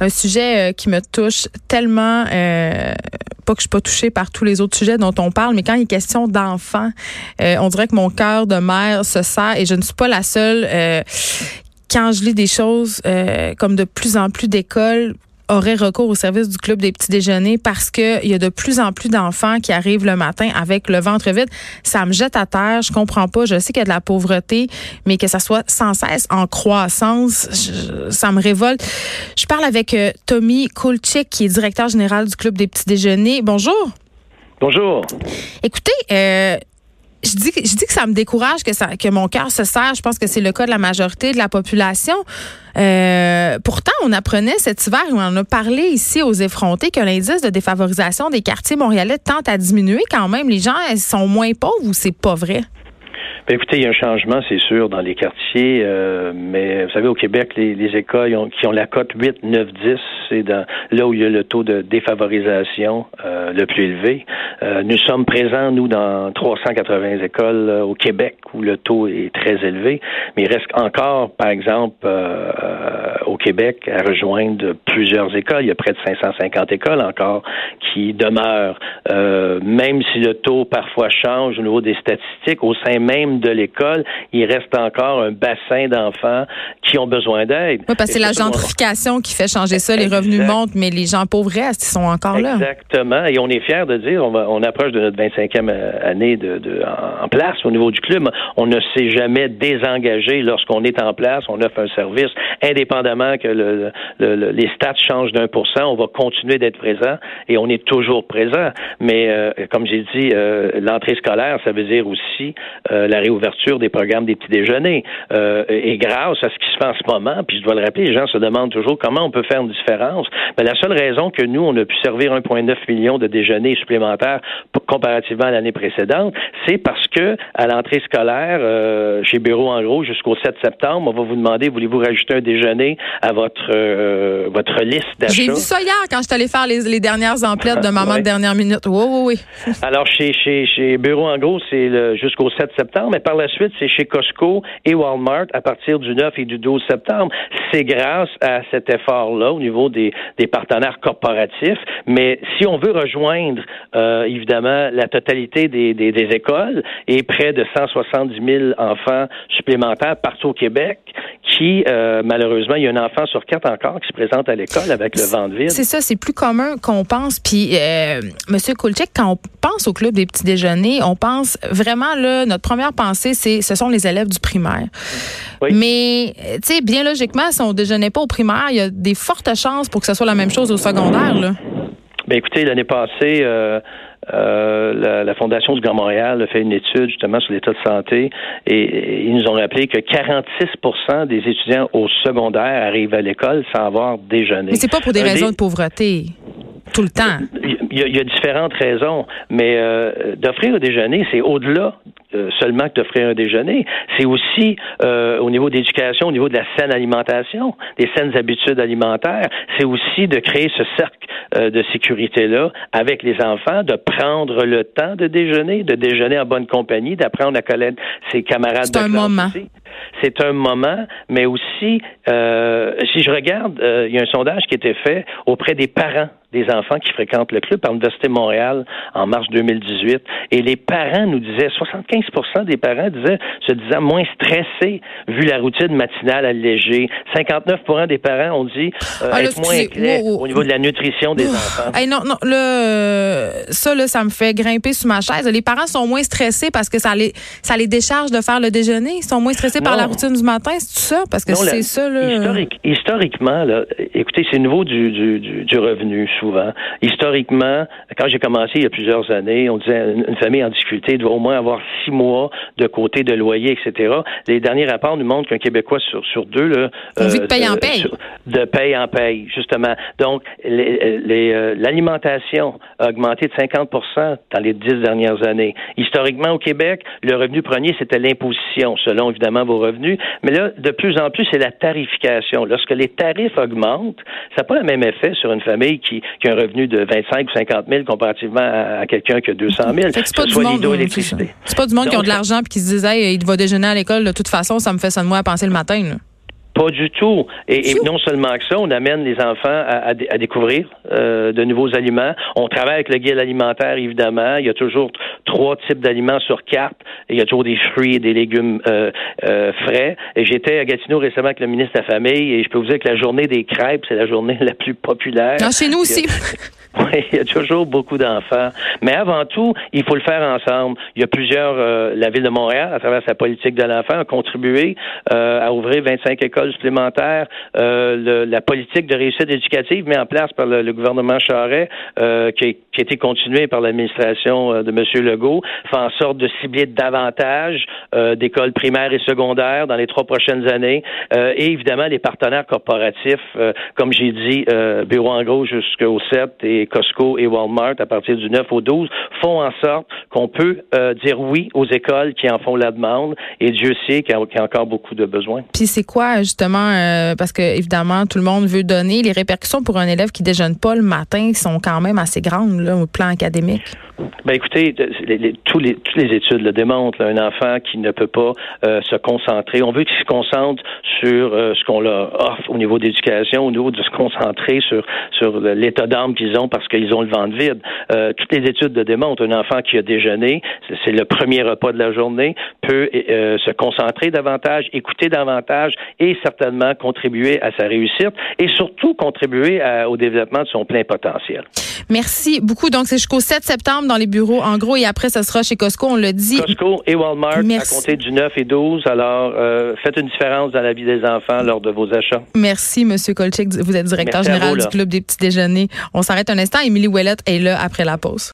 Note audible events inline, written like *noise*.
un sujet qui me touche tellement. pas que je suis pas touchée par tous les autres sujets dont on parle, mais quand il est question d'enfants, on dirait que mon cœur de mère se serre et je ne suis pas la seule quand je lis des choses comme de plus en plus d'écoles aurait recours au service du club des petits déjeuners parce que il y a de plus en plus d'enfants qui arrivent le matin avec le ventre vide. Ça me jette à terre. Je comprends pas. Je sais qu'il y a de la pauvreté, mais que ça soit sans cesse en croissance, ça me révolte. Je parle avec euh, Tommy Kulchik, qui est directeur général du club des petits déjeuners. Bonjour. Bonjour. Écoutez, euh, je dis, je dis que ça me décourage, que, ça, que mon cœur se serre. Je pense que c'est le cas de la majorité de la population. Euh, pourtant, on apprenait cet hiver, on en a parlé ici aux effrontés, que l'indice de défavorisation des quartiers montréalais tente à diminuer quand même. Les gens sont moins pauvres ou c'est pas vrai? Ben, écoutez, il y a un changement, c'est sûr, dans les quartiers, euh, mais vous savez, au Québec, les, écoles qui ont la cote 8, 9, 10, c'est là où il y a le taux de défavorisation euh, le plus élevé. Euh, nous sommes présents, nous, dans 380 écoles au Québec où le taux est très élevé, mais il reste encore, par exemple, au Québec, à rejoindre plusieurs écoles. Il y a près de 550 écoles encore qui demeurent, même si le taux parfois change au niveau des statistiques, au sein même de l'école, il reste encore un bassin d'enfants qui ont besoin d'aide. Oui, parce que c'est la gentrification qui fait changer ça. Les revenus montent, mais les gens pauvres restent, ils sont encore là. Exactement. Et on est fiers de dire, on, approche de notre 25e euh, année de, en place au niveau du club. On ne s'est jamais désengagé lorsqu'on est en place. On offre un service indépendamment que le, les stats changent d'un pour cent. On va continuer d'être présent et on est toujours présent. Mais euh, comme j'ai dit, euh, l'entrée scolaire, ça veut dire aussi la réouverture des programmes des petits déjeuners. Euh, et grâce à ce qui se fait en ce moment, puis je dois le rappeler, les gens se demandent toujours comment on peut faire une différence. Mais la seule raison que nous, on a pu servir 1,9 million de déjeuners supplémentaires comparativement à l'année précédente, c'est parce que à l'entrée scolaire, euh, chez Bureau en gros, jusqu'au 7 septembre, on va vous demander, voulez-vous rajouter un déjeuner à votre euh, votre liste d'achats? J'ai vu ça hier quand je suis allé faire les, dernières emplettes de maman *laughs* de dernière minute. Oui, oui, oui. *laughs* Alors, chez, chez, chez Bureau en gros, c'est jusqu'au 7 septembre mais par la suite, c'est chez Costco et Walmart à partir du 9 et du 12 septembre. C'est grâce à cet effort-là au niveau des, des partenaires corporatifs. Mais si on veut rejoindre, euh, évidemment, la totalité des, des, des, écoles et près de 170 000 enfants supplémentaires partout au Québec, qui, euh, malheureusement, il y a un enfant sur quatre encore qui se présente à l'école avec le ventre vide. C'est ça, c'est plus commun qu'on pense. Puis, euh, Monsieur Kulchek, quand on pense au club des petits déjeuners, on pense vraiment, là, notre première pensée, c'est ce sont les élèves du primaire. Mais, tu sais, bien logiquement, si on déjeunait pas au primaire, il y a des fortes chances pour que ce soit la même chose au secondaire, là. Ben écoutez, l'année passée, euh, euh, la, Fondation du Grand Montréal a fait une étude justement sur l'état de santé et, ils nous ont rappelé que 46 des étudiants au secondaire arrivent à l'école sans avoir déjeuné. Mais c'est pas pour des raisons de pauvreté. Tout le temps. Il y, a, différentes raisons, mais euh, d'offrir un déjeuner, c'est au-delà euh, seulement que d'offrir un déjeuner. C'est aussi euh, au niveau d'éducation, au niveau de la saine alimentation, des saines habitudes alimentaires. C'est aussi de créer ce cercle de sécurité-là avec les enfants, de prendre le temps de déjeuner, de déjeuner en bonne compagnie, d'apprendre à connaître ses camarades. C'est un moment. C'est un moment, mais aussi, si je regarde, il y a un sondage qui a été fait auprès des parents des enfants qui fréquentent le club par l'Université de Montréal en mars 2018. Et les parents nous disaient, 75 des parents disaient, se disaient moins stressés vu la routine matinale allégée. 59 des parents ont dit euh, ah, être moins inquiets au niveau de la nutrition des enfants. non, non, le, ça, là, ça me fait grimper sous ma chaise. Les parents sont moins stressés parce que ça les, ça les décharge de faire le déjeuner. Ils sont moins stressés par la routine du matin, c'est ça? Parce que c'est ça, là. historiquement, là, écoutez, c'est nouveau du, du, du revenu souvent. Historiquement, quand j'ai commencé il y a plusieurs années, on disait une famille en difficulté doit au moins avoir six mois de côté de loyer, etc. Les derniers rapports nous montrent qu'un Québécois sur, sur deux, là, euh, de paye en paye. de paye en paye, justement. Donc, euh, l'alimentation a augmenté de 50% dans les dix dernières années. Historiquement, au Québec, le revenu premier, c'était l'imposition, selon évidemment vos revenus. Mais là, de plus en plus, c'est la tarification. Lorsque les tarifs augmentent, ça n'a pas le même effet sur une famille qui, qui a un revenu de 25 ou 50 000 comparativement à, quelqu'un qui a 200 000. C'est pas, du monde, c'est pas du monde qui a de l'argent et qui se disait, il va déjeuner à l'école de toute façon, ça me fait ça de moi à penser le matin. Pas du tout. Et, non seulement que ça, on amène les enfants à, découvrir euh, de nouveaux aliments. On travaille avec le guide alimentaire, évidemment. Il y a toujours trois types d'aliments sur carte. il y a toujours des fruits et des légumes euh, euh, frais. Et j'étais à Gatineau récemment avec le ministre de la Famille et je peux vous dire que la journée des crêpes, c'est la journée *laughs* la plus populaire. Ah, chez nous aussi. *laughs* *laughs* Oui, il y a toujours beaucoup d'enfants. Mais avant tout, il faut le faire ensemble. Il y a plusieurs, euh, la Ville de Montréal, à travers sa politique de l'enfant, a contribué euh, à ouvrir 25 écoles supplémentaires. Euh, la politique de réussite éducative mise en place par le, gouvernement Charest, qui, qui, a été continuée par l'administration de M. Legault, fait en sorte de cibler davantage d'écoles primaires et secondaires dans les trois prochaines années. et évidemment, les partenaires corporatifs, comme j'ai dit, Bureau en gros jusqu'au 7 et Costco et Walmart à partir du 9 au 12 font en sorte qu'on peut euh, dire oui aux écoles qui en font la demande et Dieu sait qu'il y, a encore beaucoup de besoins. Puis c'est quoi justement euh, parce que évidemment tout le monde veut donner les répercussions pour un élève qui déjeune pas le matin sont quand même assez grandes là, au plan académique. Ben écoutez, tous les, toutes les études le démontrent. un enfant qui ne peut pas euh, se concentrer, on veut qu'il se concentre sur ce qu'on leur offre au niveau d'éducation, au niveau de se concentrer sur sur l'état d'âme qu'ils ont parce qu'ils ont le ventre vide. Euh, toutes les études le démontrent. Un enfant qui a déjeuné, c'est le premier repas de la journée, peut euh, se concentrer davantage, écouter davantage et certainement contribuer à sa réussite et surtout contribuer au développement de son plein potentiel. Merci beaucoup. Donc, c'est jusqu'au 7 septembre dans les bureaux, en gros, et après, ce sera chez Costco, on l'a dit. Costco et Walmart à compter du 9 et 12. Alors, euh, faites une différence dans la vie des enfants lors de vos achats. Merci, Monsieur Kolchik. Vous êtes directeur général du Club des petits déjeuners. On s'arrête un instant. Émilie Ouellette est là après la pause.